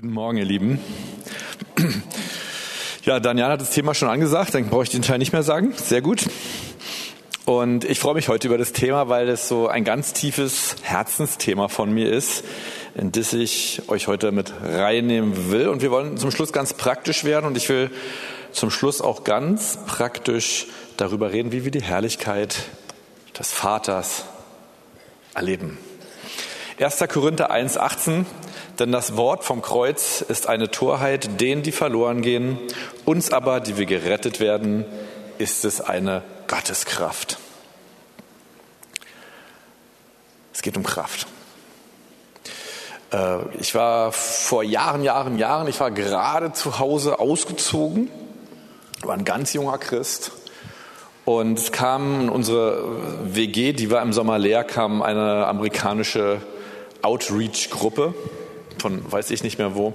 Guten Morgen, ihr Lieben. Ja, Daniel hat das Thema schon angesagt, dann brauche ich den Teil nicht mehr sagen. Sehr gut. Und ich freue mich heute über das Thema, weil es so ein ganz tiefes Herzensthema von mir ist, in das ich euch heute mit reinnehmen will. Und wir wollen zum Schluss ganz praktisch werden und ich will zum Schluss auch ganz praktisch darüber reden, wie wir die Herrlichkeit des Vaters erleben. 1. Korinther 1,18 denn das Wort vom Kreuz ist eine Torheit denen, die verloren gehen. Uns aber, die wir gerettet werden, ist es eine Gotteskraft. Es geht um Kraft. Äh, ich war vor Jahren, Jahren, Jahren, ich war gerade zu Hause ausgezogen, war ein ganz junger Christ. Und es kam in unsere WG, die war im Sommer leer, kam eine amerikanische Outreach-Gruppe von weiß ich nicht mehr wo.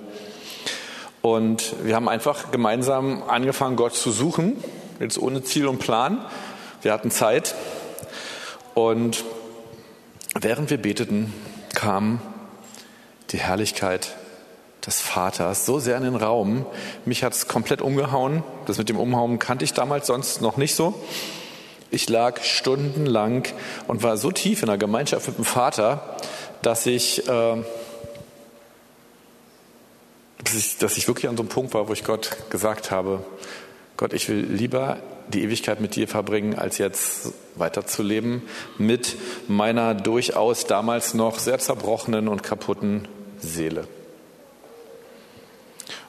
Und wir haben einfach gemeinsam angefangen, Gott zu suchen, jetzt ohne Ziel und Plan. Wir hatten Zeit. Und während wir beteten, kam die Herrlichkeit des Vaters so sehr in den Raum. Mich hat es komplett umgehauen. Das mit dem Umhauen kannte ich damals sonst noch nicht so. Ich lag stundenlang und war so tief in der Gemeinschaft mit dem Vater, dass ich äh, dass ich, dass ich wirklich an so einem Punkt war, wo ich Gott gesagt habe, Gott, ich will lieber die Ewigkeit mit dir verbringen, als jetzt weiterzuleben mit meiner durchaus damals noch sehr zerbrochenen und kaputten Seele.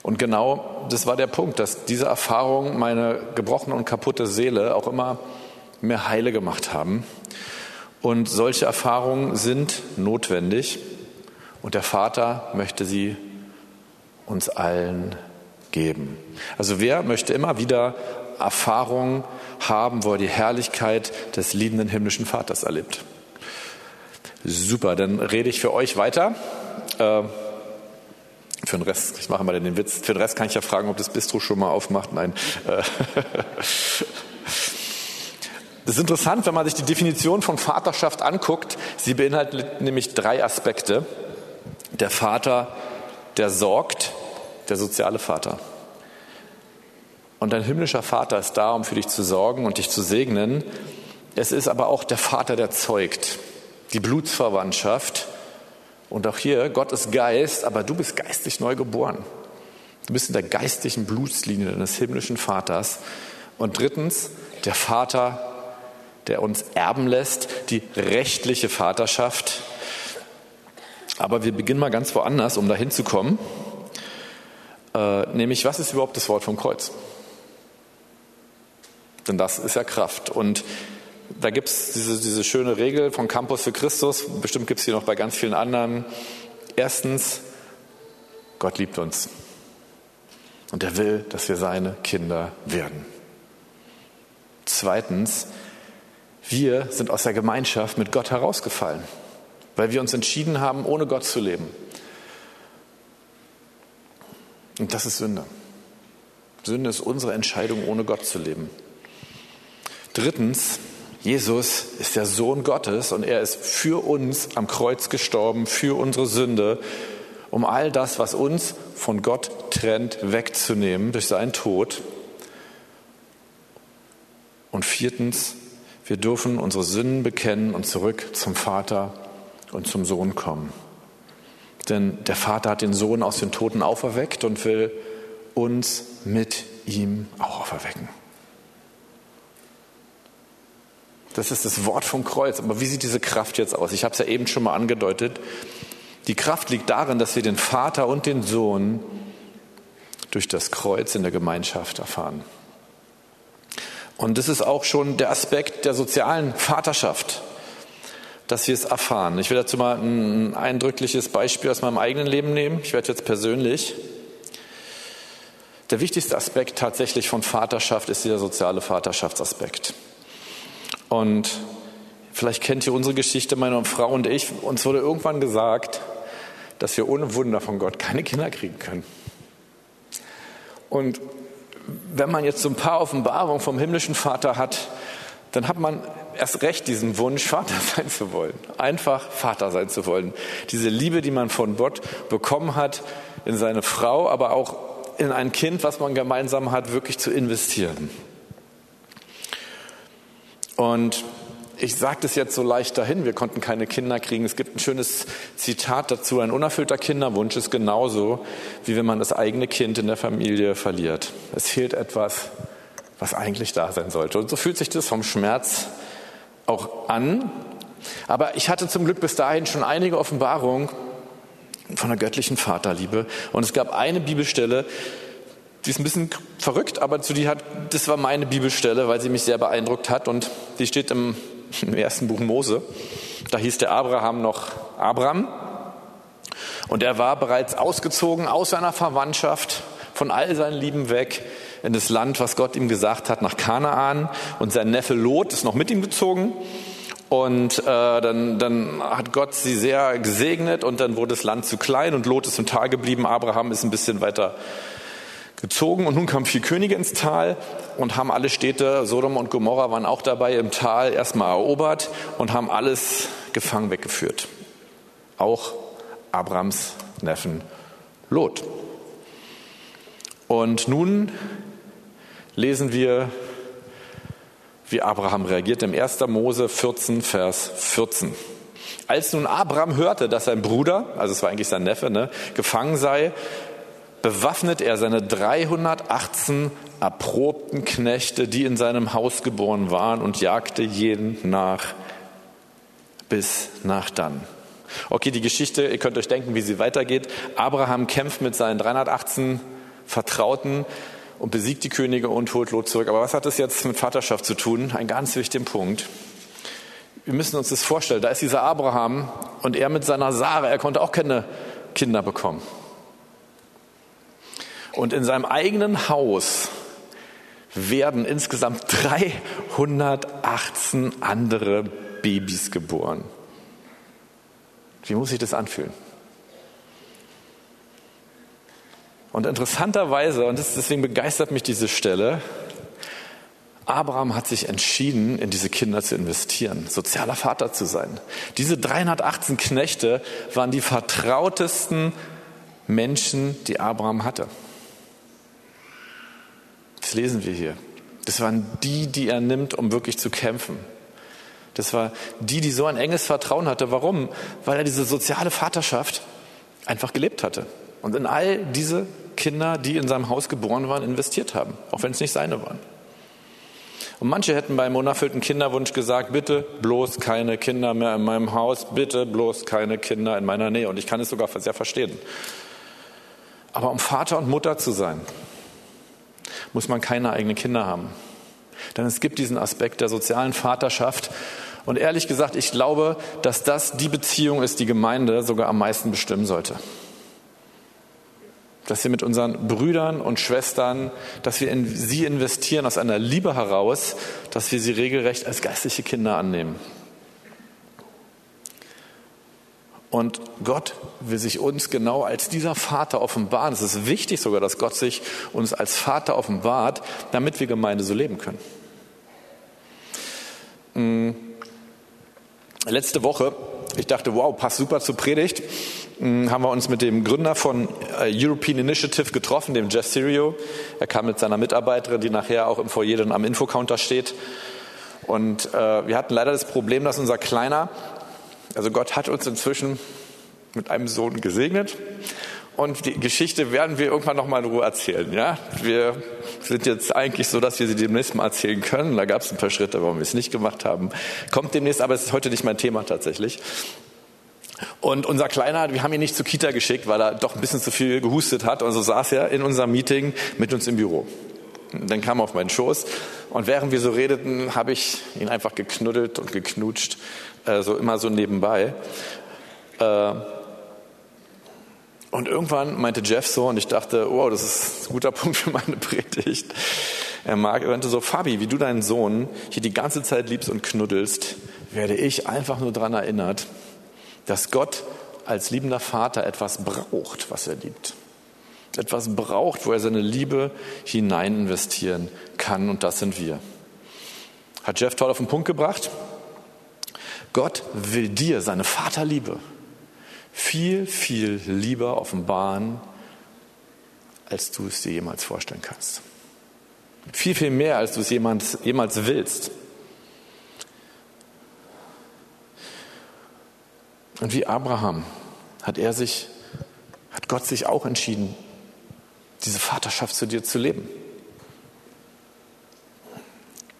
Und genau das war der Punkt, dass diese Erfahrungen meine gebrochene und kaputte Seele auch immer mehr heile gemacht haben. Und solche Erfahrungen sind notwendig und der Vater möchte sie uns allen geben. Also wer möchte immer wieder Erfahrungen haben, wo er die Herrlichkeit des liebenden himmlischen Vaters erlebt? Super, dann rede ich für euch weiter. Äh, für den Rest, ich mache mal den Witz, für den Rest kann ich ja fragen, ob das Bistro schon mal aufmacht. Nein. Äh, das ist interessant, wenn man sich die Definition von Vaterschaft anguckt. Sie beinhaltet nämlich drei Aspekte. Der Vater der sorgt, der soziale Vater. Und dein himmlischer Vater ist da, um für dich zu sorgen und dich zu segnen. Es ist aber auch der Vater, der zeugt, die Blutsverwandtschaft. Und auch hier, Gott ist Geist, aber du bist geistig neu geboren. Du bist in der geistlichen Blutslinie deines himmlischen Vaters. Und drittens, der Vater, der uns erben lässt, die rechtliche Vaterschaft. Aber wir beginnen mal ganz woanders, um dahin zu kommen. Äh, nämlich, was ist überhaupt das Wort vom Kreuz? Denn das ist ja Kraft. Und da gibt es diese, diese schöne Regel von Campus für Christus, bestimmt gibt es hier noch bei ganz vielen anderen. Erstens, Gott liebt uns. Und er will, dass wir seine Kinder werden. Zweitens, wir sind aus der Gemeinschaft mit Gott herausgefallen weil wir uns entschieden haben, ohne Gott zu leben. Und das ist Sünde. Sünde ist unsere Entscheidung, ohne Gott zu leben. Drittens, Jesus ist der Sohn Gottes und er ist für uns am Kreuz gestorben, für unsere Sünde, um all das, was uns von Gott trennt, wegzunehmen durch seinen Tod. Und viertens, wir dürfen unsere Sünden bekennen und zurück zum Vater und zum Sohn kommen. Denn der Vater hat den Sohn aus den Toten auferweckt und will uns mit ihm auch auferwecken. Das ist das Wort vom Kreuz. Aber wie sieht diese Kraft jetzt aus? Ich habe es ja eben schon mal angedeutet. Die Kraft liegt darin, dass wir den Vater und den Sohn durch das Kreuz in der Gemeinschaft erfahren. Und das ist auch schon der Aspekt der sozialen Vaterschaft dass wir es erfahren. Ich will dazu mal ein eindrückliches Beispiel aus meinem eigenen Leben nehmen. Ich werde jetzt persönlich. Der wichtigste Aspekt tatsächlich von Vaterschaft ist dieser soziale Vaterschaftsaspekt. Und vielleicht kennt ihr unsere Geschichte, meine Frau und ich. Uns wurde irgendwann gesagt, dass wir ohne Wunder von Gott keine Kinder kriegen können. Und wenn man jetzt so ein paar Offenbarungen vom himmlischen Vater hat, dann hat man erst recht diesen Wunsch, Vater sein zu wollen. Einfach Vater sein zu wollen. Diese Liebe, die man von Gott bekommen hat, in seine Frau, aber auch in ein Kind, was man gemeinsam hat, wirklich zu investieren. Und ich sage das jetzt so leicht dahin, wir konnten keine Kinder kriegen. Es gibt ein schönes Zitat dazu, ein unerfüllter Kinderwunsch ist genauso, wie wenn man das eigene Kind in der Familie verliert. Es fehlt etwas, was eigentlich da sein sollte. Und so fühlt sich das vom Schmerz auch an. Aber ich hatte zum Glück bis dahin schon einige Offenbarungen von der göttlichen Vaterliebe. Und es gab eine Bibelstelle, die ist ein bisschen verrückt, aber zu die hat, das war meine Bibelstelle, weil sie mich sehr beeindruckt hat. Und die steht im, im ersten Buch Mose. Da hieß der Abraham noch Abraham. Und er war bereits ausgezogen aus seiner Verwandtschaft, von all seinen Lieben weg, in das Land, was Gott ihm gesagt hat, nach Kanaan. Und sein Neffe Lot ist noch mit ihm gezogen. Und äh, dann, dann hat Gott sie sehr gesegnet und dann wurde das Land zu klein und Lot ist im Tal geblieben. Abraham ist ein bisschen weiter gezogen und nun kamen vier Könige ins Tal und haben alle Städte, Sodom und Gomorra waren auch dabei im Tal erstmal erobert und haben alles gefangen weggeführt. Auch Abrams Neffen Lot. Und nun lesen wir wie Abraham reagiert im 1. Mose 14, Vers 14. Als nun Abraham hörte, dass sein Bruder, also es war eigentlich sein Neffe, ne, gefangen sei, bewaffnet er seine 318 erprobten Knechte, die in seinem Haus geboren waren, und jagte jeden nach bis nach dann. Okay, die Geschichte, ihr könnt euch denken, wie sie weitergeht. Abraham kämpft mit seinen 318 Vertrauten und besiegt die Könige und holt Lot zurück. Aber was hat das jetzt mit Vaterschaft zu tun? Ein ganz wichtiger Punkt. Wir müssen uns das vorstellen. Da ist dieser Abraham und er mit seiner Sarah, er konnte auch keine Kinder bekommen. Und in seinem eigenen Haus werden insgesamt 318 andere Babys geboren. Wie muss sich das anfühlen? Und interessanterweise, und deswegen begeistert mich diese Stelle, Abraham hat sich entschieden, in diese Kinder zu investieren, sozialer Vater zu sein. Diese 318 Knechte waren die vertrautesten Menschen, die Abraham hatte. Das lesen wir hier. Das waren die, die er nimmt, um wirklich zu kämpfen. Das war die, die so ein enges Vertrauen hatte. Warum? Weil er diese soziale Vaterschaft einfach gelebt hatte. Und in all diese Kinder, die in seinem Haus geboren waren, investiert haben, auch wenn es nicht seine waren. Und manche hätten beim unerfüllten Kinderwunsch gesagt, bitte bloß keine Kinder mehr in meinem Haus, bitte bloß keine Kinder in meiner Nähe. Und ich kann es sogar sehr verstehen. Aber um Vater und Mutter zu sein, muss man keine eigenen Kinder haben. Denn es gibt diesen Aspekt der sozialen Vaterschaft. Und ehrlich gesagt, ich glaube, dass das die Beziehung ist, die Gemeinde sogar am meisten bestimmen sollte dass wir mit unseren Brüdern und Schwestern, dass wir in sie investieren aus einer Liebe heraus, dass wir sie regelrecht als geistliche Kinder annehmen. Und Gott will sich uns genau als dieser Vater offenbaren. Es ist wichtig sogar, dass Gott sich uns als Vater offenbart, damit wir Gemeinde so leben können. Hm. Letzte Woche, ich dachte, wow, passt super zur Predigt. Hm, haben wir uns mit dem Gründer von äh, European Initiative getroffen, dem Jeff Sirio. Er kam mit seiner Mitarbeiterin, die nachher auch im Foyer dann am Infocounter steht. Und äh, wir hatten leider das Problem, dass unser Kleiner, also Gott hat uns inzwischen mit einem Sohn gesegnet. Und die Geschichte werden wir irgendwann nochmal in Ruhe erzählen. Ja? Wir sind jetzt eigentlich so, dass wir sie demnächst mal erzählen können. Da gab es ein paar Schritte, warum wir es nicht gemacht haben. Kommt demnächst, aber es ist heute nicht mein Thema tatsächlich. Und unser Kleiner, wir haben ihn nicht zur Kita geschickt, weil er doch ein bisschen zu viel gehustet hat. Und so saß er in unserem Meeting mit uns im Büro. Dann kam er auf meinen Schoß und während wir so redeten, habe ich ihn einfach geknuddelt und geknutscht, äh, so immer so nebenbei. Äh, und irgendwann meinte Jeff so, und ich dachte, wow, das ist ein guter Punkt für meine Predigt. Er meinte so, Fabi, wie du deinen Sohn hier die ganze Zeit liebst und knuddelst, werde ich einfach nur daran erinnert, dass Gott als liebender Vater etwas braucht, was er liebt. Etwas braucht, wo er seine Liebe hinein investieren kann und das sind wir. Hat Jeff toll auf den Punkt gebracht? Gott will dir seine Vaterliebe viel, viel lieber offenbaren als du es dir jemals vorstellen kannst. Viel, viel mehr, als du es jemals, jemals willst. Und wie Abraham hat er sich, hat Gott sich auch entschieden, diese Vaterschaft zu dir zu leben.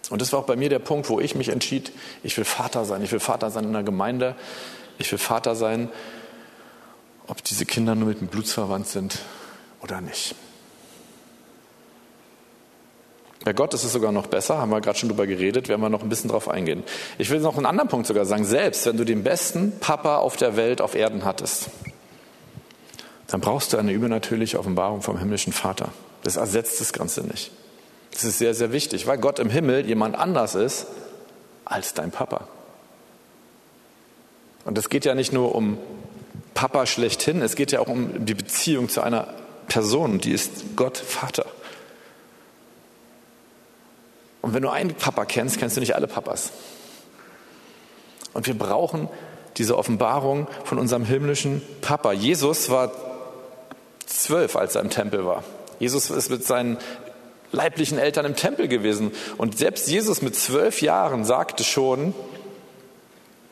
Und das war auch bei mir der Punkt, wo ich mich entschied, ich will Vater sein. Ich will Vater sein in der Gemeinde. Ich will Vater sein, ob diese Kinder nur mit dem Blut verwandt sind oder nicht. Bei Gott ist es sogar noch besser, haben wir gerade schon drüber geredet, werden wir noch ein bisschen drauf eingehen. Ich will noch einen anderen Punkt sogar sagen. Selbst wenn du den besten Papa auf der Welt, auf Erden hattest, dann brauchst du eine übernatürliche Offenbarung vom himmlischen Vater. Das ersetzt das Ganze nicht. Das ist sehr, sehr wichtig, weil Gott im Himmel jemand anders ist als dein Papa. Und es geht ja nicht nur um Papa schlechthin, es geht ja auch um die Beziehung zu einer Person, die ist Gott Vater. Und wenn du einen Papa kennst, kennst du nicht alle Papas. Und wir brauchen diese Offenbarung von unserem himmlischen Papa. Jesus war zwölf, als er im Tempel war. Jesus ist mit seinen leiblichen Eltern im Tempel gewesen. Und selbst Jesus mit zwölf Jahren sagte schon,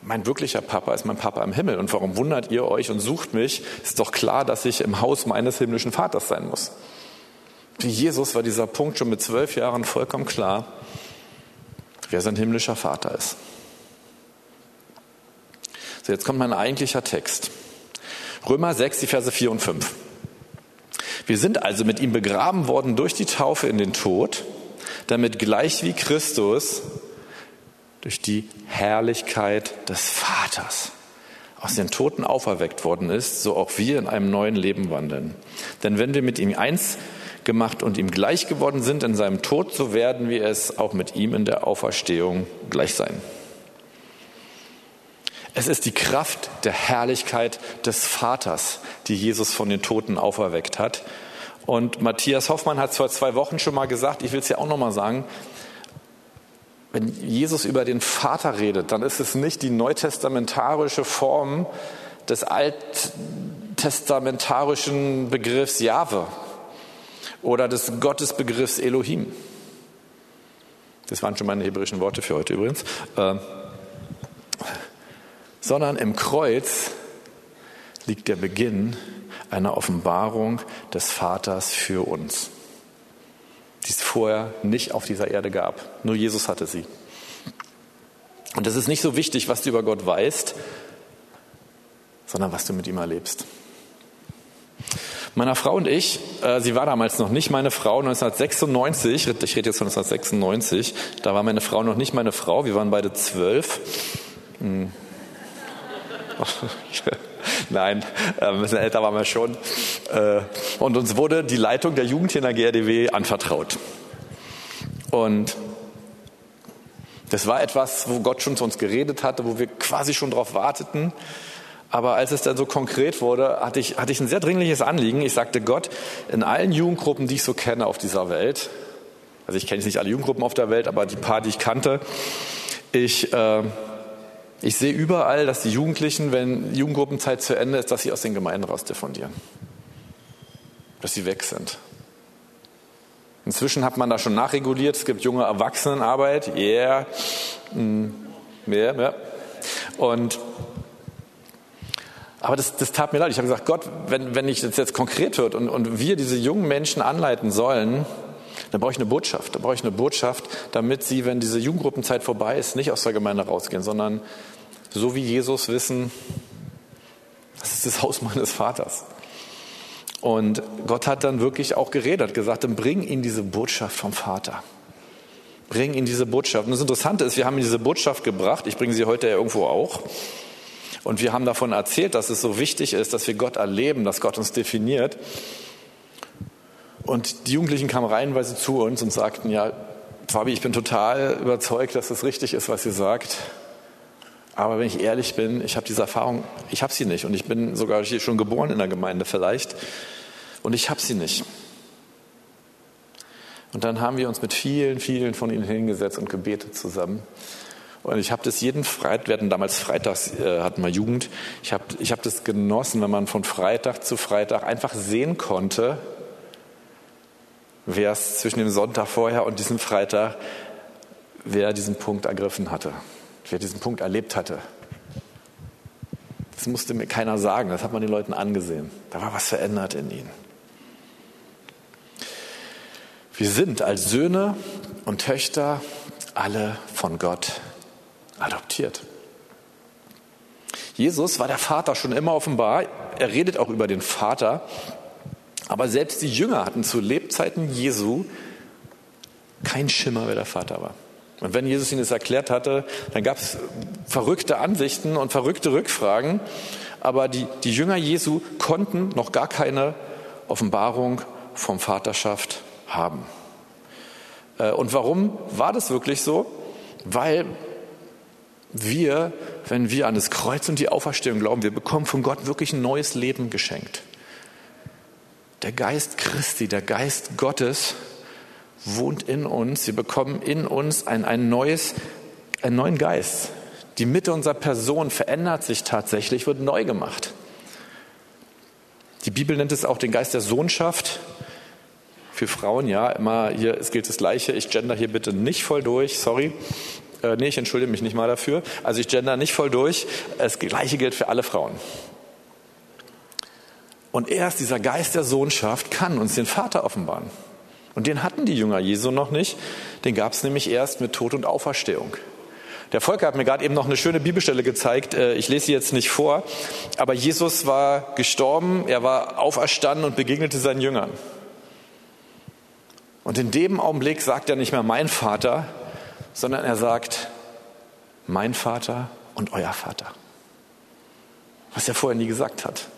mein wirklicher Papa ist mein Papa im Himmel. Und warum wundert ihr euch und sucht mich? Ist doch klar, dass ich im Haus meines himmlischen Vaters sein muss. Für Jesus war dieser Punkt schon mit zwölf Jahren vollkommen klar, wer sein himmlischer Vater ist. So, jetzt kommt mein eigentlicher Text. Römer 6, die Verse 4 und 5. Wir sind also mit ihm begraben worden durch die Taufe in den Tod, damit gleich wie Christus durch die Herrlichkeit des Vaters aus den Toten auferweckt worden ist, so auch wir in einem neuen Leben wandeln. Denn wenn wir mit ihm eins gemacht und ihm gleich geworden sind in seinem Tod, so werden wir es auch mit ihm in der Auferstehung gleich sein. Es ist die Kraft der Herrlichkeit des Vaters, die Jesus von den Toten auferweckt hat. Und Matthias Hoffmann hat vor zwei Wochen schon mal gesagt, ich will es ja auch noch mal sagen, wenn Jesus über den Vater redet, dann ist es nicht die neutestamentarische Form des alttestamentarischen Begriffs Jahwe, oder des Gottesbegriffs Elohim. Das waren schon meine hebräischen Worte für heute übrigens. Äh, sondern im Kreuz liegt der Beginn einer Offenbarung des Vaters für uns, die es vorher nicht auf dieser Erde gab. Nur Jesus hatte sie. Und es ist nicht so wichtig, was du über Gott weißt, sondern was du mit ihm erlebst. Meiner Frau und ich, äh, sie war damals noch nicht meine Frau, 1996, ich rede jetzt von 1996, da war meine Frau noch nicht meine Frau, wir waren beide zwölf. Hm. Nein, äh, ein bisschen älter waren wir schon. Äh, und uns wurde die Leitung der Jugend hier in der GRDW anvertraut. Und das war etwas, wo Gott schon zu uns geredet hatte, wo wir quasi schon darauf warteten. Aber als es dann so konkret wurde, hatte ich, hatte ich ein sehr dringliches Anliegen. Ich sagte Gott, in allen Jugendgruppen, die ich so kenne auf dieser Welt, also ich kenne nicht alle Jugendgruppen auf der Welt, aber die paar, die ich kannte, ich, äh, ich sehe überall, dass die Jugendlichen, wenn Jugendgruppenzeit zu Ende ist, dass sie aus den Gemeinden raus diffundieren. Dass sie weg sind. Inzwischen hat man da schon nachreguliert. Es gibt junge Erwachsenenarbeit. Yeah. Mm. Yeah, yeah. Und aber das, das tat mir leid. Ich habe gesagt, Gott, wenn, wenn ich das jetzt konkret wird und, und wir diese jungen Menschen anleiten sollen, dann brauche ich eine Botschaft. Dann brauche ich eine Botschaft, damit sie, wenn diese Jugendgruppenzeit vorbei ist, nicht aus der Gemeinde rausgehen, sondern so wie Jesus wissen, das ist das Haus meines Vaters. Und Gott hat dann wirklich auch geredet, gesagt, dann bring ihnen diese Botschaft vom Vater. Bring ihnen diese Botschaft. Und das Interessante ist, wir haben ihnen diese Botschaft gebracht. Ich bringe sie heute ja irgendwo auch. Und wir haben davon erzählt, dass es so wichtig ist, dass wir Gott erleben, dass Gott uns definiert. Und die Jugendlichen kamen reihenweise zu uns und sagten, ja, Fabi, ich bin total überzeugt, dass es richtig ist, was ihr sagt. Aber wenn ich ehrlich bin, ich habe diese Erfahrung, ich habe sie nicht. Und ich bin sogar hier schon geboren in der Gemeinde vielleicht. Und ich habe sie nicht. Und dann haben wir uns mit vielen, vielen von ihnen hingesetzt und gebetet zusammen. Und ich habe das jeden Freitag, wir hatten damals freitags, äh, hatten wir Jugend, ich habe ich hab das genossen, wenn man von Freitag zu Freitag einfach sehen konnte, Vers zwischen dem Sonntag vorher und diesem Freitag, wer diesen Punkt ergriffen hatte, wer diesen Punkt erlebt hatte. Das musste mir keiner sagen, das hat man den Leuten angesehen. Da war was verändert in ihnen. Wir sind als Söhne und Töchter alle von Gott adoptiert. Jesus war der Vater schon immer offenbar. Er redet auch über den Vater. Aber selbst die Jünger hatten zu Lebzeiten Jesu keinen Schimmer, wer der Vater war. Und wenn Jesus ihnen das erklärt hatte, dann gab es verrückte Ansichten und verrückte Rückfragen. Aber die, die Jünger Jesu konnten noch gar keine Offenbarung vom Vaterschaft haben. Äh, und warum war das wirklich so? Weil wir, wenn wir an das Kreuz und die Auferstehung glauben, wir bekommen von Gott wirklich ein neues Leben geschenkt. Der Geist Christi, der Geist Gottes wohnt in uns. Wir bekommen in uns ein, ein neues, einen neuen Geist. Die Mitte unserer Person verändert sich tatsächlich, wird neu gemacht. Die Bibel nennt es auch den Geist der Sohnschaft. Für Frauen, ja, immer hier, es gilt das Gleiche. Ich gender hier bitte nicht voll durch, sorry. Äh, nee, ich entschuldige mich nicht mal dafür. Also ich gender nicht voll durch. Das Gleiche gilt für alle Frauen. Und erst dieser Geist der Sohnschaft kann uns den Vater offenbaren. Und den hatten die Jünger Jesu noch nicht. Den gab es nämlich erst mit Tod und Auferstehung. Der Volker hat mir gerade eben noch eine schöne Bibelstelle gezeigt. Äh, ich lese sie jetzt nicht vor. Aber Jesus war gestorben, er war auferstanden und begegnete seinen Jüngern. Und in dem Augenblick sagt er nicht mehr mein Vater, sondern er sagt, mein Vater und euer Vater. Was er vorher nie gesagt hat.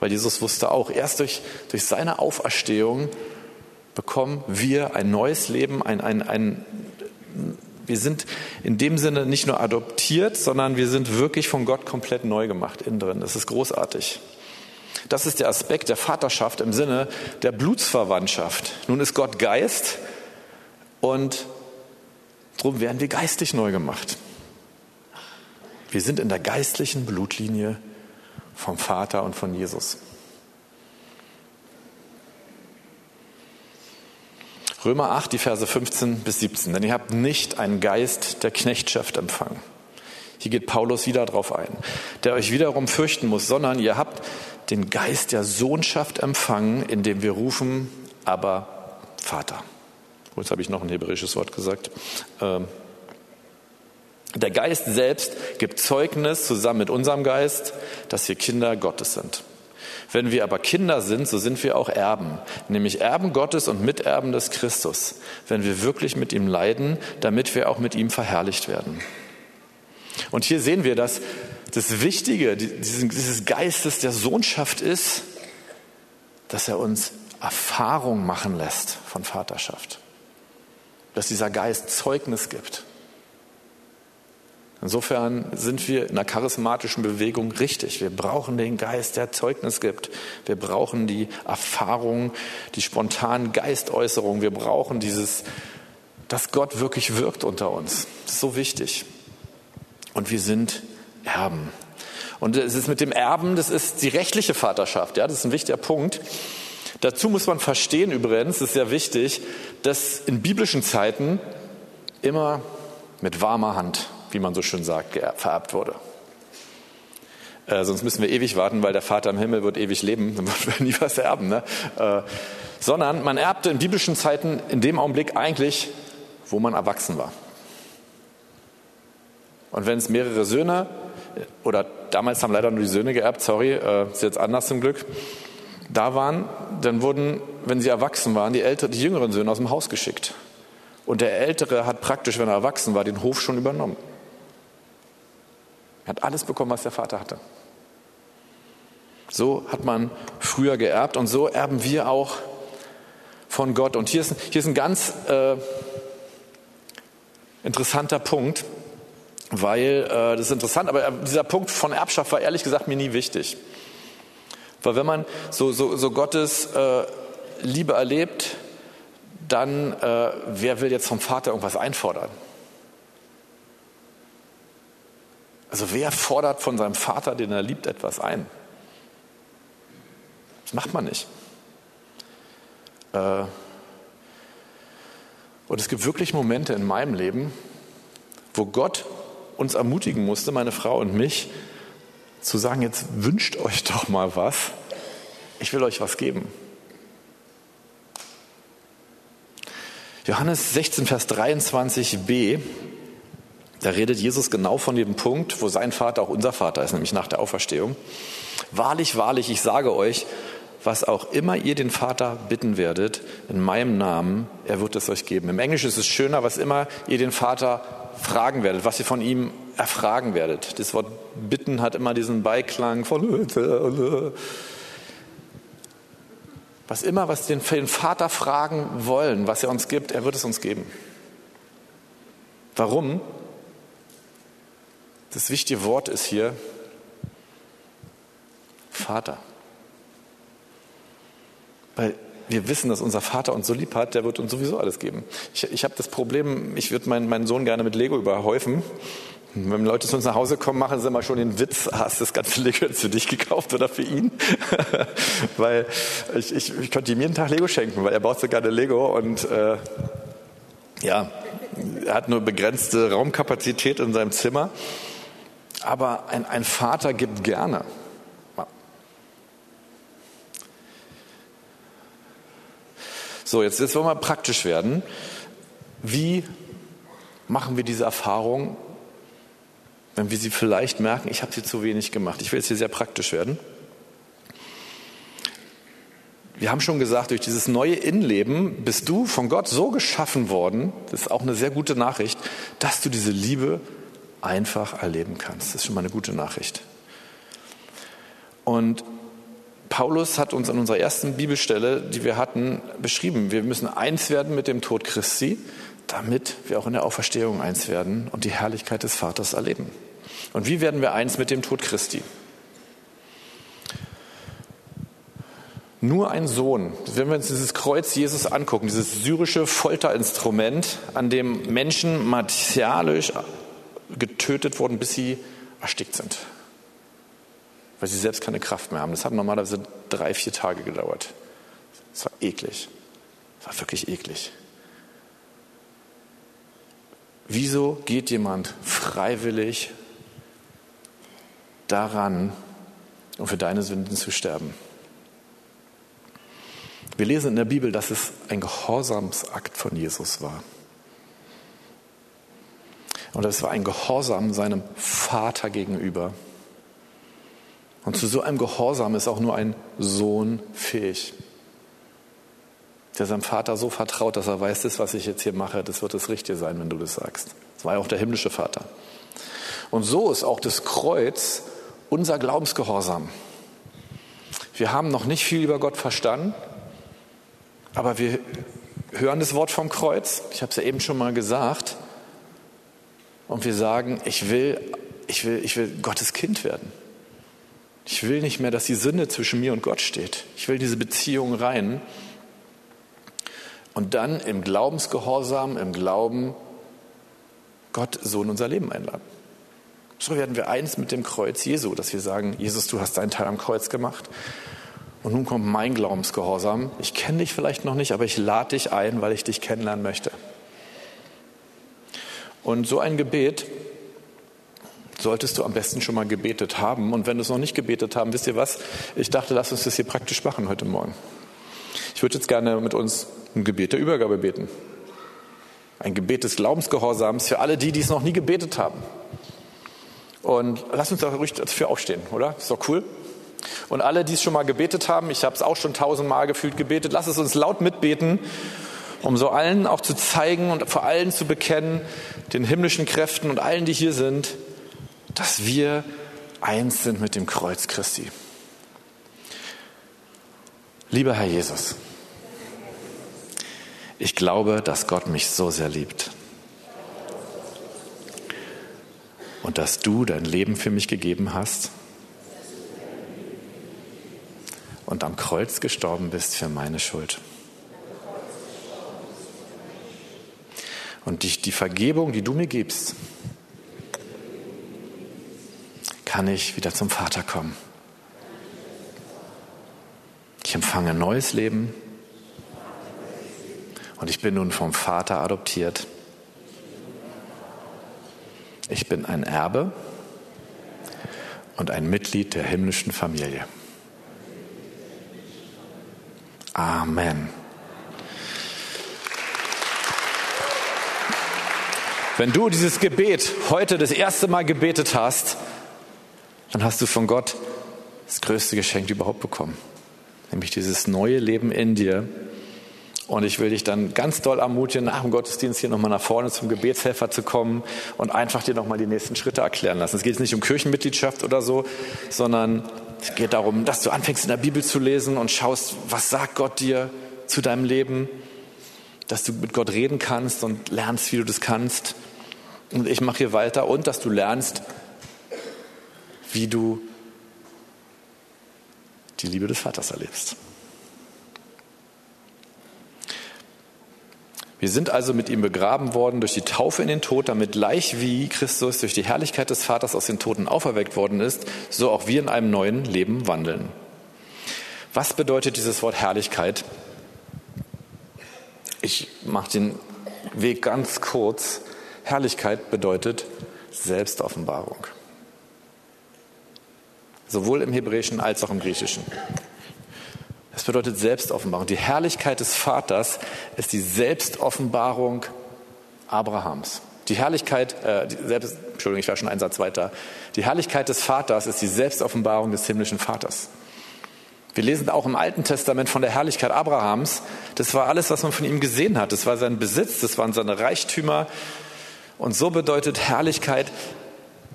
Weil Jesus wusste auch, erst durch, durch seine Auferstehung bekommen wir ein neues Leben, ein, ein, ein, wir sind in dem Sinne nicht nur adoptiert, sondern wir sind wirklich von Gott komplett neu gemacht innen drin. Das ist großartig. Das ist der Aspekt der Vaterschaft im Sinne der Blutsverwandtschaft. Nun ist Gott Geist und darum werden wir geistig neu gemacht. Wir sind in der geistlichen Blutlinie vom Vater und von Jesus. Römer 8, die Verse 15 bis 17. Denn ihr habt nicht einen Geist der Knechtschaft empfangen. Hier geht Paulus wieder darauf ein, der euch wiederum fürchten muss, sondern ihr habt den Geist der Sohnschaft empfangen, indem wir rufen, aber Vater. Jetzt habe ich noch ein hebräisches Wort gesagt. Ähm, der Geist selbst gibt Zeugnis zusammen mit unserem Geist, dass wir Kinder Gottes sind. Wenn wir aber Kinder sind, so sind wir auch Erben, nämlich Erben Gottes und Miterben des Christus, wenn wir wirklich mit ihm leiden, damit wir auch mit ihm verherrlicht werden. Und hier sehen wir, dass das Wichtige dieses Geistes der Sohnschaft ist, dass er uns Erfahrung machen lässt von Vaterschaft. Dass dieser Geist Zeugnis gibt. Insofern sind wir in einer charismatischen Bewegung richtig. Wir brauchen den Geist, der Zeugnis gibt. Wir brauchen die Erfahrung, die spontanen Geistäußerungen. Wir brauchen dieses, dass Gott wirklich wirkt unter uns. Das ist so wichtig. Und wir sind Erben. Und es ist mit dem Erben, das ist die rechtliche Vaterschaft. Ja, das ist ein wichtiger Punkt. Dazu muss man verstehen übrigens, das ist sehr wichtig, dass in biblischen Zeiten immer mit warmer Hand wie man so schön sagt, vererbt wurde. Äh, sonst müssen wir ewig warten, weil der Vater im Himmel wird ewig leben, dann wird wir nie was erben. Ne? Äh, sondern man erbte in biblischen Zeiten in dem Augenblick eigentlich, wo man erwachsen war. Und wenn es mehrere Söhne, oder damals haben leider nur die Söhne geerbt, sorry, äh, ist jetzt anders zum Glück, da waren, dann wurden, wenn sie erwachsen waren, die, ältere, die jüngeren Söhne aus dem Haus geschickt. Und der Ältere hat praktisch, wenn er erwachsen war, den Hof schon übernommen. Er hat alles bekommen, was der Vater hatte. So hat man früher geerbt und so erben wir auch von Gott. Und hier ist, hier ist ein ganz äh, interessanter Punkt, weil äh, das ist interessant, aber dieser Punkt von Erbschaft war ehrlich gesagt mir nie wichtig. Weil wenn man so, so, so Gottes äh, Liebe erlebt, dann äh, wer will jetzt vom Vater irgendwas einfordern? Also wer fordert von seinem Vater, den er liebt, etwas ein? Das macht man nicht. Äh, und es gibt wirklich Momente in meinem Leben, wo Gott uns ermutigen musste, meine Frau und mich, zu sagen, jetzt wünscht euch doch mal was. Ich will euch was geben. Johannes 16, Vers 23b, da redet Jesus genau von dem Punkt, wo sein Vater auch unser Vater ist, nämlich nach der Auferstehung. Wahrlich, wahrlich, ich sage euch, was auch immer ihr den Vater bitten werdet, in meinem Namen, er wird es euch geben. Im Englischen ist es schöner, was immer ihr den Vater fragen werdet, was ihr von ihm erfragen werdet. Das Wort bitten hat immer diesen Beiklang von was immer, was den, den Vater fragen wollen, was er uns gibt, er wird es uns geben. Warum? Das wichtige Wort ist hier Vater. Weil wir wissen, dass unser Vater uns so lieb hat, der wird uns sowieso alles geben. Ich, ich habe das Problem, ich würde meinen, meinen Sohn gerne mit Lego überhäufen. Wenn Leute zu uns nach Hause kommen, machen sie immer schon den Witz, hast du das ganze Lego jetzt für dich gekauft oder für ihn? weil ich, ich, ich könnte ihm jeden Tag Lego schenken, weil er baut so gerne Lego und äh, ja, er hat nur begrenzte Raumkapazität in seinem Zimmer. Aber ein, ein Vater gibt gerne. So, jetzt, jetzt wollen wir praktisch werden. Wie machen wir diese Erfahrung, wenn wir sie vielleicht merken, ich habe sie zu wenig gemacht? Ich will jetzt hier sehr praktisch werden. Wir haben schon gesagt, durch dieses neue Innenleben bist du von Gott so geschaffen worden, das ist auch eine sehr gute Nachricht, dass du diese Liebe einfach erleben kannst. Das ist schon mal eine gute Nachricht. Und Paulus hat uns an unserer ersten Bibelstelle, die wir hatten, beschrieben, wir müssen eins werden mit dem Tod Christi, damit wir auch in der Auferstehung eins werden und die Herrlichkeit des Vaters erleben. Und wie werden wir eins mit dem Tod Christi? Nur ein Sohn. Wenn wir uns dieses Kreuz Jesus angucken, dieses syrische Folterinstrument, an dem Menschen martialisch getötet wurden, bis sie erstickt sind weil sie selbst keine Kraft mehr haben. Das hat normalerweise drei, vier Tage gedauert. Es war eklig. Es war wirklich eklig. Wieso geht jemand freiwillig daran, um für deine Sünden zu sterben? Wir lesen in der Bibel, dass es ein Gehorsamsakt von Jesus war. Und es war ein Gehorsam seinem Vater gegenüber. Und zu so einem Gehorsam ist auch nur ein Sohn fähig, der seinem Vater so vertraut, dass er weiß, das, was ich jetzt hier mache, das wird das Richtige sein, wenn du das sagst. Das war ja auch der himmlische Vater. Und so ist auch das Kreuz unser Glaubensgehorsam. Wir haben noch nicht viel über Gott verstanden, aber wir hören das Wort vom Kreuz. Ich habe es ja eben schon mal gesagt. Und wir sagen, ich will, ich will, ich will Gottes Kind werden. Ich will nicht mehr, dass die Sünde zwischen mir und Gott steht. Ich will diese Beziehung rein. Und dann im Glaubensgehorsam, im Glauben Gott so in unser Leben einladen. So werden wir eins mit dem Kreuz Jesu, dass wir sagen, Jesus, du hast deinen Teil am Kreuz gemacht. Und nun kommt mein Glaubensgehorsam. Ich kenne dich vielleicht noch nicht, aber ich lade dich ein, weil ich dich kennenlernen möchte. Und so ein Gebet solltest du am besten schon mal gebetet haben. Und wenn du es noch nicht gebetet haben, wisst ihr was? Ich dachte, lass uns das hier praktisch machen heute Morgen. Ich würde jetzt gerne mit uns ein Gebet der Übergabe beten. Ein Gebet des Glaubensgehorsams für alle die, die es noch nie gebetet haben. Und lass uns da ruhig dafür aufstehen, oder? Ist doch cool. Und alle, die es schon mal gebetet haben, ich habe es auch schon tausendmal gefühlt gebetet, lass es uns laut mitbeten, um so allen auch zu zeigen und vor allen zu bekennen, den himmlischen Kräften und allen, die hier sind, dass wir eins sind mit dem Kreuz Christi. Lieber Herr Jesus, ich glaube, dass Gott mich so sehr liebt und dass du dein Leben für mich gegeben hast und am Kreuz gestorben bist für meine Schuld. Und die, die Vergebung, die du mir gibst, kann ich wieder zum Vater kommen. Ich empfange neues Leben Und ich bin nun vom Vater adoptiert. Ich bin ein Erbe und ein Mitglied der himmlischen Familie. Amen. Wenn du dieses Gebet heute das erste Mal gebetet hast, dann hast du von Gott das größte Geschenk überhaupt bekommen, nämlich dieses neue Leben in dir. Und ich will dich dann ganz doll ermutigen, nach dem Gottesdienst hier nochmal nach vorne zum Gebetshelfer zu kommen und einfach dir nochmal die nächsten Schritte erklären lassen. Es geht nicht um Kirchenmitgliedschaft oder so, sondern es geht darum, dass du anfängst in der Bibel zu lesen und schaust, was sagt Gott dir zu deinem Leben, dass du mit Gott reden kannst und lernst, wie du das kannst. Und ich mache hier weiter und dass du lernst, wie du die Liebe des Vaters erlebst. Wir sind also mit ihm begraben worden durch die Taufe in den Tod, damit gleich wie Christus durch die Herrlichkeit des Vaters aus den Toten auferweckt worden ist, so auch wir in einem neuen Leben wandeln. Was bedeutet dieses Wort Herrlichkeit? Ich mache den Weg ganz kurz. Herrlichkeit bedeutet Selbstoffenbarung. Sowohl im Hebräischen als auch im Griechischen. Das bedeutet Selbstoffenbarung. Die Herrlichkeit des Vaters ist die Selbstoffenbarung Abrahams. Die Herrlichkeit, äh, die Selbst, Entschuldigung, ich war schon einen Satz weiter. Die Herrlichkeit des Vaters ist die Selbstoffenbarung des himmlischen Vaters. Wir lesen auch im Alten Testament von der Herrlichkeit Abrahams. Das war alles, was man von ihm gesehen hat. Das war sein Besitz, das waren seine Reichtümer, und so bedeutet Herrlichkeit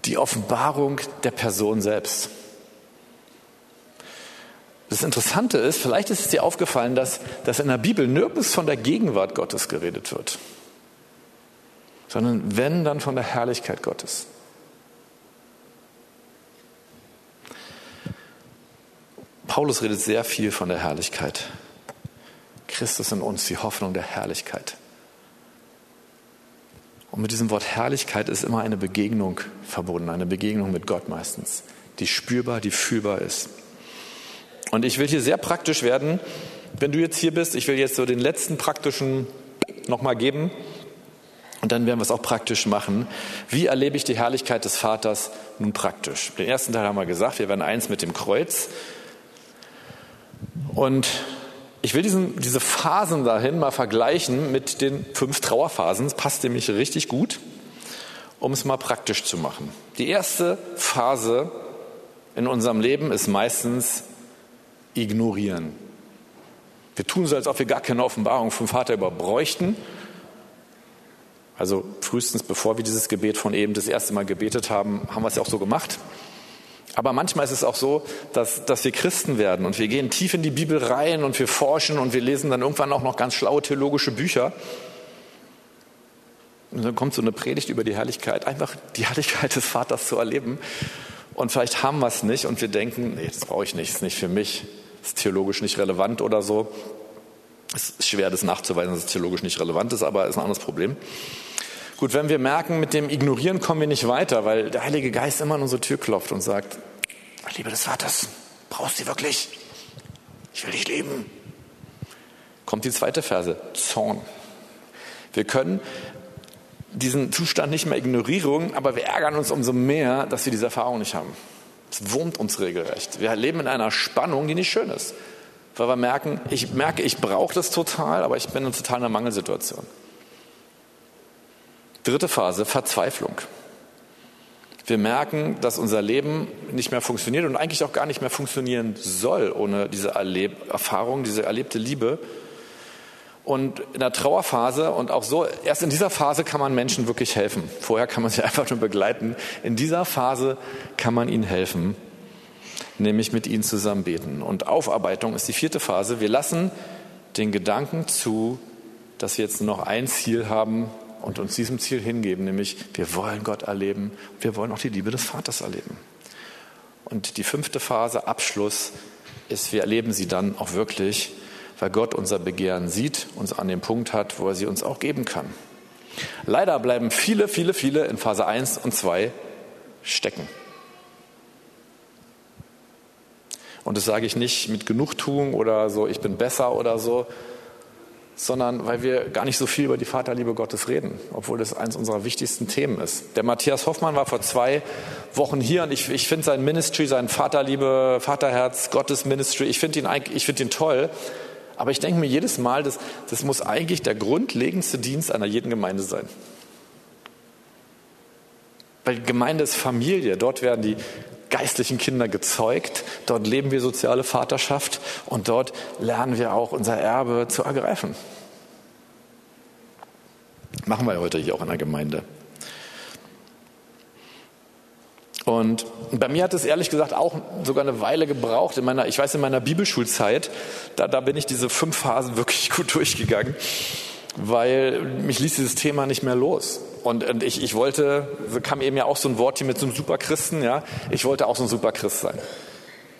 die Offenbarung der Person selbst. Das Interessante ist, vielleicht ist es dir aufgefallen, dass, dass in der Bibel nirgends von der Gegenwart Gottes geredet wird, sondern wenn, dann von der Herrlichkeit Gottes. Paulus redet sehr viel von der Herrlichkeit. Christus in uns, die Hoffnung der Herrlichkeit. Und mit diesem Wort Herrlichkeit ist immer eine Begegnung verbunden, eine Begegnung mit Gott meistens, die spürbar, die fühlbar ist. Und ich will hier sehr praktisch werden. Wenn du jetzt hier bist, ich will jetzt so den letzten praktischen nochmal geben. Und dann werden wir es auch praktisch machen. Wie erlebe ich die Herrlichkeit des Vaters nun praktisch? Den ersten Teil haben wir gesagt, wir werden eins mit dem Kreuz. Und ich will diesen, diese Phasen dahin mal vergleichen mit den fünf Trauerphasen. Das passt nämlich richtig gut, um es mal praktisch zu machen. Die erste Phase in unserem Leben ist meistens ignorieren. Wir tun so, als ob wir gar keine Offenbarung vom Vater über bräuchten. Also frühestens bevor wir dieses Gebet von eben das erste Mal gebetet haben, haben wir es ja auch so gemacht. Aber manchmal ist es auch so, dass, dass wir Christen werden und wir gehen tief in die Bibel rein und wir forschen und wir lesen dann irgendwann auch noch ganz schlaue theologische Bücher. Und dann kommt so eine Predigt über die Herrlichkeit, einfach die Herrlichkeit des Vaters zu erleben. Und vielleicht haben wir es nicht und wir denken, nee, das brauche ich nicht, das ist nicht für mich, ist theologisch nicht relevant oder so. Es ist schwer, das nachzuweisen, dass es theologisch nicht relevant ist, aber ist ein anderes Problem. Gut, wenn wir merken, mit dem Ignorieren kommen wir nicht weiter, weil der Heilige Geist immer an unsere Tür klopft und sagt, Liebe des Vaters, brauchst du wirklich? Ich will dich lieben. Kommt die zweite Verse, Zorn. Wir können diesen Zustand nicht mehr ignorieren, aber wir ärgern uns umso mehr, dass wir diese Erfahrung nicht haben. Es wurmt uns regelrecht. Wir leben in einer Spannung, die nicht schön ist. Weil wir merken, ich merke, ich brauche das total, aber ich bin in totaler Mangelsituation. Dritte Phase, Verzweiflung. Wir merken, dass unser Leben nicht mehr funktioniert und eigentlich auch gar nicht mehr funktionieren soll ohne diese Erleb Erfahrung, diese erlebte Liebe. Und in der Trauerphase und auch so, erst in dieser Phase kann man Menschen wirklich helfen. Vorher kann man sie einfach nur begleiten. In dieser Phase kann man ihnen helfen, nämlich mit ihnen zusammen beten. Und Aufarbeitung ist die vierte Phase. Wir lassen den Gedanken zu, dass wir jetzt nur noch ein Ziel haben, und uns diesem Ziel hingeben, nämlich wir wollen Gott erleben, wir wollen auch die Liebe des Vaters erleben. Und die fünfte Phase, Abschluss, ist, wir erleben sie dann auch wirklich, weil Gott unser Begehren sieht, uns an dem Punkt hat, wo er sie uns auch geben kann. Leider bleiben viele, viele, viele in Phase 1 und 2 stecken. Und das sage ich nicht mit Genugtuung oder so, ich bin besser oder so, sondern weil wir gar nicht so viel über die Vaterliebe Gottes reden, obwohl das eines unserer wichtigsten Themen ist. Der Matthias Hoffmann war vor zwei Wochen hier und ich, ich finde sein Ministry, sein Vaterliebe, Vaterherz, Gottes Ministry, ich finde ihn, find ihn toll. Aber ich denke mir jedes Mal, das, das muss eigentlich der grundlegendste Dienst einer jeden Gemeinde sein. Weil Gemeinde ist Familie, dort werden die geistlichen Kinder gezeugt, dort leben wir soziale Vaterschaft und dort lernen wir auch unser Erbe zu ergreifen. Machen wir heute hier auch in der Gemeinde. Und bei mir hat es ehrlich gesagt auch sogar eine Weile gebraucht. In meiner, ich weiß, in meiner Bibelschulzeit, da, da bin ich diese fünf Phasen wirklich gut durchgegangen, weil mich ließ dieses Thema nicht mehr los. Und, und ich, ich wollte, so kam eben ja auch so ein Wort hier mit so einem Superchristen, ja. Ich wollte auch so ein Superchrist sein.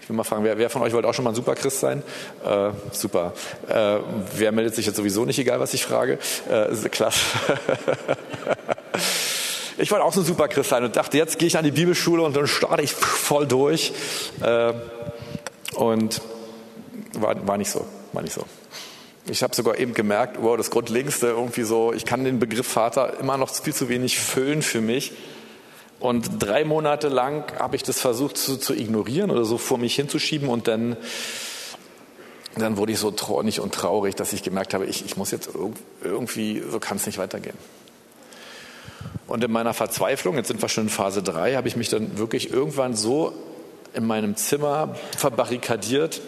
Ich will mal fragen, wer, wer von euch wollte auch schon mal ein Superchrist sein? Äh, super. Äh, wer meldet sich jetzt sowieso nicht, egal was ich frage? Äh, klasse. ich wollte auch so ein Superchrist sein und dachte, jetzt gehe ich an die Bibelschule und dann starte ich voll durch. Äh, und war, war nicht so, war nicht so. Ich habe sogar eben gemerkt, wow, das Grundlegendste irgendwie so, ich kann den Begriff Vater immer noch viel zu wenig füllen für mich. Und drei Monate lang habe ich das versucht zu, zu, ignorieren oder so vor mich hinzuschieben und dann, dann wurde ich so traurig und traurig, dass ich gemerkt habe, ich, ich muss jetzt irgendwie, so kann es nicht weitergehen. Und in meiner Verzweiflung, jetzt sind wir schon in Phase drei, habe ich mich dann wirklich irgendwann so in meinem Zimmer verbarrikadiert,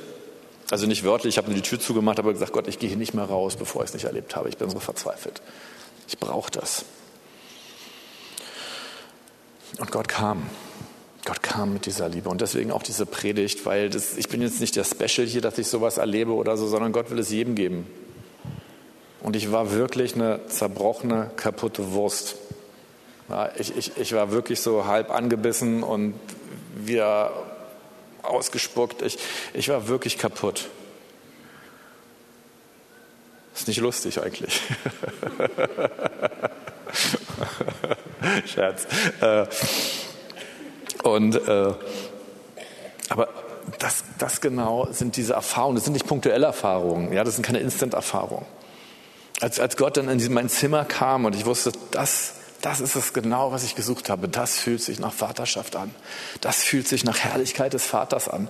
also nicht wörtlich, ich habe nur die Tür zugemacht, aber gesagt, Gott, ich gehe hier nicht mehr raus, bevor ich es nicht erlebt habe. Ich bin so verzweifelt. Ich brauche das. Und Gott kam. Gott kam mit dieser Liebe und deswegen auch diese Predigt, weil das, ich bin jetzt nicht der Special hier, dass ich sowas erlebe oder so, sondern Gott will es jedem geben. Und ich war wirklich eine zerbrochene, kaputte Wurst. Ja, ich, ich, ich war wirklich so halb angebissen und wir ausgespuckt. Ich, ich war wirklich kaputt. Ist nicht lustig eigentlich. Scherz. Äh, und äh, aber das, das genau sind diese Erfahrungen. Das sind nicht punktuelle Erfahrungen. Ja, das sind keine Instant-Erfahrungen. Als, als Gott dann in mein Zimmer kam und ich wusste, das das ist es genau, was ich gesucht habe. Das fühlt sich nach Vaterschaft an. Das fühlt sich nach Herrlichkeit des Vaters an.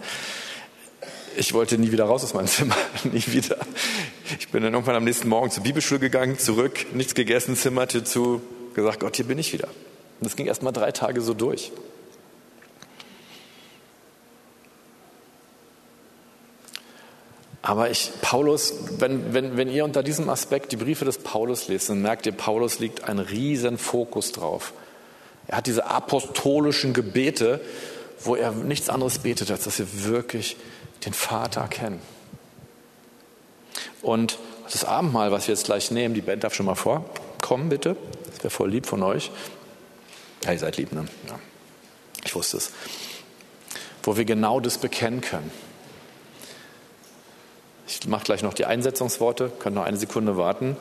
Ich wollte nie wieder raus aus meinem Zimmer, nie wieder. Ich bin dann irgendwann am nächsten Morgen zur Bibelschule gegangen, zurück, nichts gegessen, Zimmertür zu, gesagt, Gott, hier bin ich wieder. Und das ging erst mal drei Tage so durch. Aber ich, Paulus, wenn, wenn, wenn ihr unter diesem Aspekt die Briefe des Paulus lest, dann merkt ihr, Paulus liegt ein riesen Fokus drauf. Er hat diese apostolischen Gebete, wo er nichts anderes betet, als dass wir wirklich den Vater kennen. Und das Abendmahl, was wir jetzt gleich nehmen, die Band darf schon mal vorkommen, bitte. Das wäre voll lieb von euch. Ja, ihr seid lieb, ne? Ja. Ich wusste es. Wo wir genau das bekennen können. Ich mache gleich noch die Einsetzungsworte, können noch eine Sekunde warten.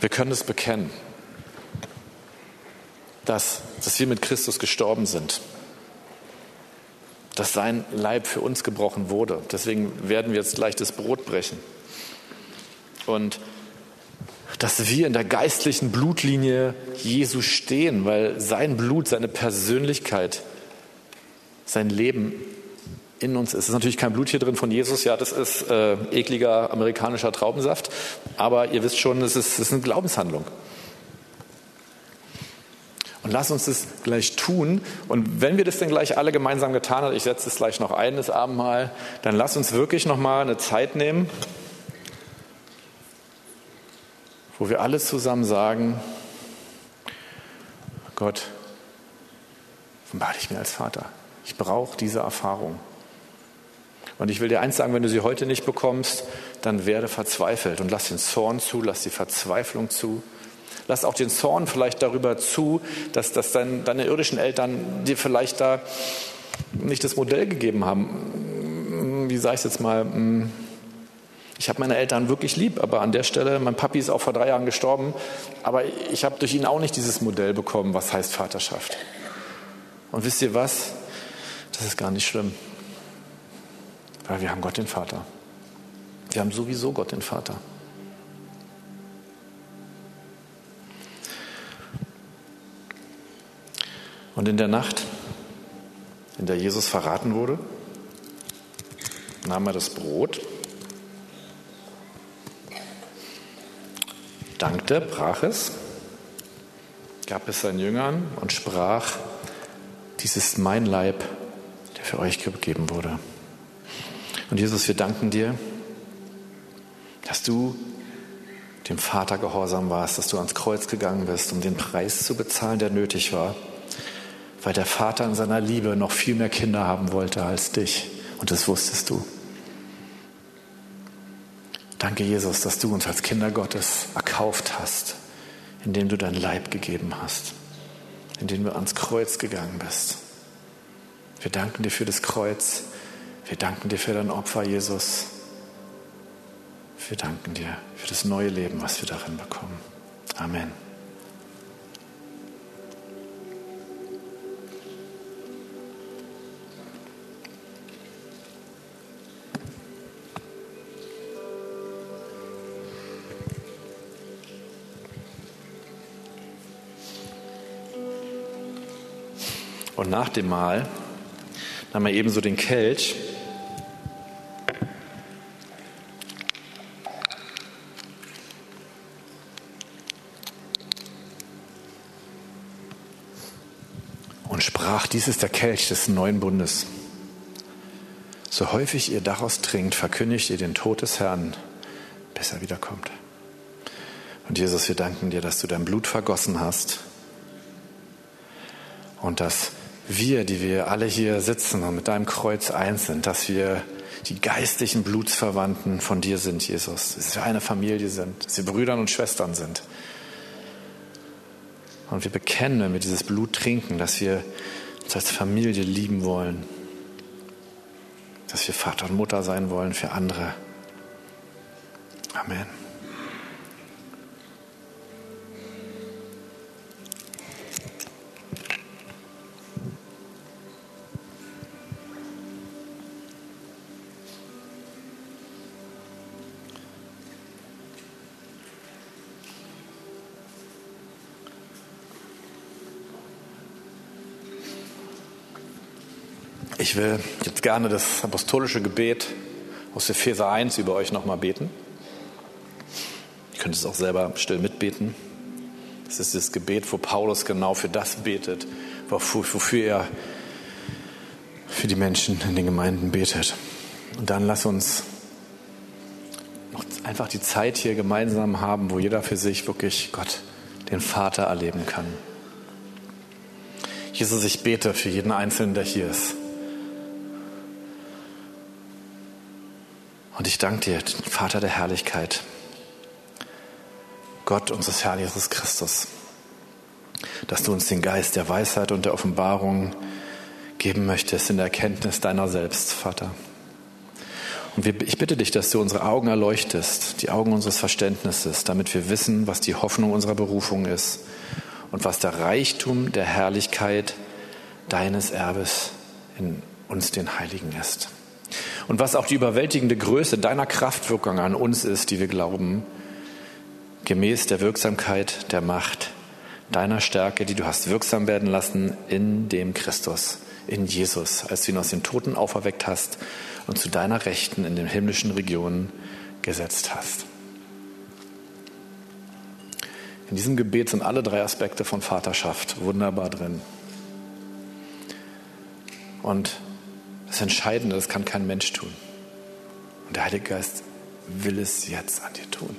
Wir können es bekennen, dass, dass wir mit Christus gestorben sind, dass sein Leib für uns gebrochen wurde. Deswegen werden wir jetzt gleich das Brot brechen. Und dass wir in der geistlichen Blutlinie Jesu stehen, weil sein Blut, seine Persönlichkeit, sein Leben in uns ist. Es ist natürlich kein Blut hier drin von Jesus, ja, das ist äh, ekliger amerikanischer Traubensaft, aber ihr wisst schon, es ist, ist eine Glaubenshandlung. Und lass uns das gleich tun. Und wenn wir das denn gleich alle gemeinsam getan haben, ich setze es gleich noch ein, das Abendmahl, dann lass uns wirklich noch mal eine Zeit nehmen, wo wir alle zusammen sagen, Gott, offenbar dich mir als Vater. Ich brauche diese Erfahrung. Und ich will dir eins sagen, wenn du sie heute nicht bekommst, dann werde verzweifelt und lass den Zorn zu, lass die Verzweiflung zu. Lass auch den Zorn vielleicht darüber zu, dass, dass dein, deine irdischen Eltern dir vielleicht da nicht das Modell gegeben haben. Wie sage ich es jetzt mal? Ich habe meine Eltern wirklich lieb, aber an der Stelle, mein Papi ist auch vor drei Jahren gestorben, aber ich habe durch ihn auch nicht dieses Modell bekommen, was heißt Vaterschaft. Und wisst ihr was? Das ist gar nicht schlimm. Weil wir haben Gott den Vater. Wir haben sowieso Gott den Vater. Und in der Nacht, in der Jesus verraten wurde, nahm er das Brot, dankte, brach es, gab es seinen Jüngern und sprach, dies ist mein Leib, der für euch gegeben wurde. Und Jesus, wir danken dir, dass du dem Vater gehorsam warst, dass du ans Kreuz gegangen bist, um den Preis zu bezahlen, der nötig war weil der Vater in seiner Liebe noch viel mehr Kinder haben wollte als dich. Und das wusstest du. Danke, Jesus, dass du uns als Kinder Gottes erkauft hast, indem du dein Leib gegeben hast, indem du ans Kreuz gegangen bist. Wir danken dir für das Kreuz. Wir danken dir für dein Opfer, Jesus. Wir danken dir für das neue Leben, was wir darin bekommen. Amen. Und nach dem Mahl nahm er ebenso den Kelch dies ist der Kelch des neuen Bundes. So häufig ihr daraus trinkt, verkündigt ihr den Tod des Herrn, bis er wiederkommt. Und Jesus, wir danken dir, dass du dein Blut vergossen hast und dass wir, die wir alle hier sitzen und mit deinem Kreuz eins sind, dass wir die geistlichen Blutsverwandten von dir sind, Jesus. Dass wir eine Familie sind, dass wir Brüder und Schwestern sind. Und wir bekennen, wenn wir dieses Blut trinken, dass wir uns als Familie lieben wollen, dass wir Vater und Mutter sein wollen für andere. Amen. Ich will jetzt gerne das apostolische Gebet aus Epheser 1 über euch nochmal beten. Ihr könnt es auch selber still mitbeten. Das ist das Gebet, wo Paulus genau für das betet, wofür er für die Menschen in den Gemeinden betet. Und dann lass uns noch einfach die Zeit hier gemeinsam haben, wo jeder für sich wirklich Gott, den Vater, erleben kann. Jesus, ich bete für jeden Einzelnen, der hier ist. Und ich danke dir, Vater der Herrlichkeit, Gott unseres Herrn Jesus Christus, dass du uns den Geist der Weisheit und der Offenbarung geben möchtest in der Erkenntnis deiner selbst, Vater. Und ich bitte dich, dass du unsere Augen erleuchtest, die Augen unseres Verständnisses, damit wir wissen, was die Hoffnung unserer Berufung ist und was der Reichtum der Herrlichkeit deines Erbes in uns den Heiligen ist und was auch die überwältigende Größe deiner Kraftwirkung an uns ist, die wir glauben, gemäß der Wirksamkeit der Macht deiner Stärke, die du hast wirksam werden lassen in dem Christus, in Jesus, als du ihn aus den Toten auferweckt hast und zu deiner Rechten in den himmlischen Regionen gesetzt hast. In diesem Gebet sind alle drei Aspekte von Vaterschaft wunderbar drin. Und das Entscheidende, das kann kein Mensch tun. Und der Heilige Geist will es jetzt an dir tun.